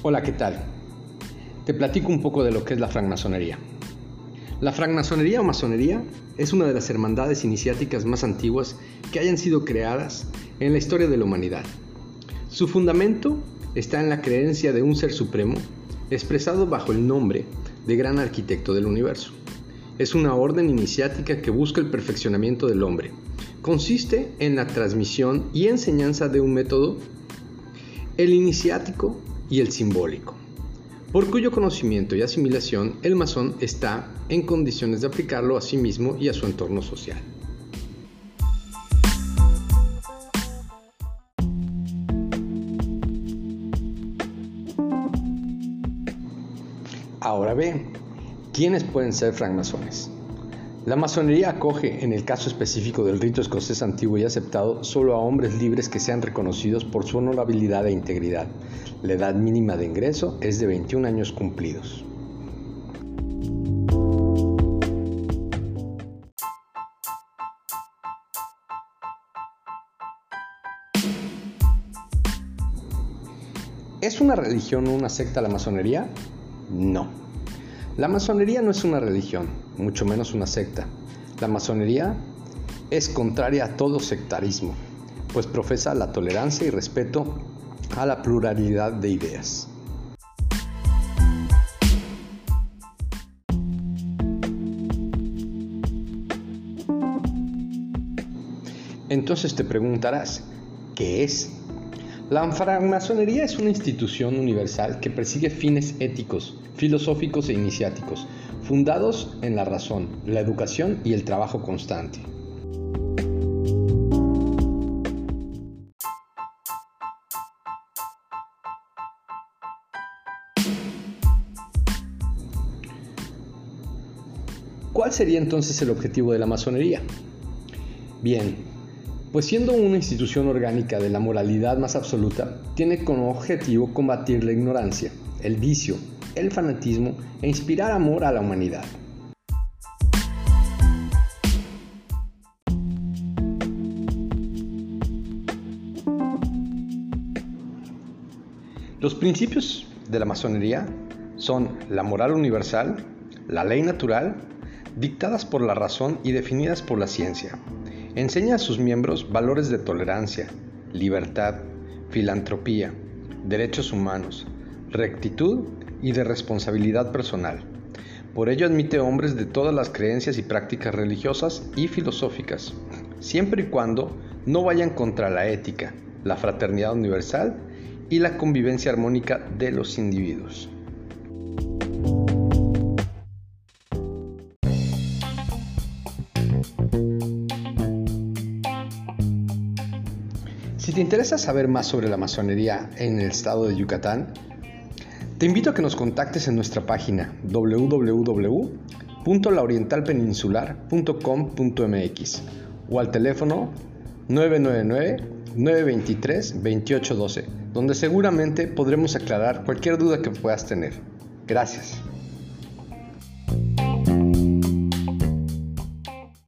Hola, ¿qué tal? Te platico un poco de lo que es la francmasonería. La francmasonería o masonería es una de las hermandades iniciáticas más antiguas que hayan sido creadas en la historia de la humanidad. Su fundamento está en la creencia de un ser supremo expresado bajo el nombre de gran arquitecto del universo. Es una orden iniciática que busca el perfeccionamiento del hombre. Consiste en la transmisión y enseñanza de un método, el iniciático y el simbólico, por cuyo conocimiento y asimilación el masón está en condiciones de aplicarlo a sí mismo y a su entorno social. Ahora bien, ¿quiénes pueden ser francmasones? La masonería acoge, en el caso específico del rito escocés antiguo y aceptado, solo a hombres libres que sean reconocidos por su honorabilidad e integridad. La edad mínima de ingreso es de 21 años cumplidos. ¿Es una religión o una secta la masonería? No. La masonería no es una religión, mucho menos una secta. La masonería es contraria a todo sectarismo, pues profesa la tolerancia y respeto a la pluralidad de ideas. Entonces te preguntarás, ¿qué es? La francmasonería es una institución universal que persigue fines éticos, filosóficos e iniciáticos, fundados en la razón, la educación y el trabajo constante. ¿Cuál sería entonces el objetivo de la masonería? Bien, pues siendo una institución orgánica de la moralidad más absoluta, tiene como objetivo combatir la ignorancia, el vicio, el fanatismo e inspirar amor a la humanidad. Los principios de la masonería son la moral universal, la ley natural, dictadas por la razón y definidas por la ciencia. Enseña a sus miembros valores de tolerancia, libertad, filantropía, derechos humanos, rectitud y de responsabilidad personal. Por ello admite hombres de todas las creencias y prácticas religiosas y filosóficas, siempre y cuando no vayan contra la ética, la fraternidad universal y la convivencia armónica de los individuos. Si te interesa saber más sobre la masonería en el estado de Yucatán, te invito a que nos contactes en nuestra página www.laorientalpeninsular.com.mx o al teléfono 999-923-2812, donde seguramente podremos aclarar cualquier duda que puedas tener. Gracias.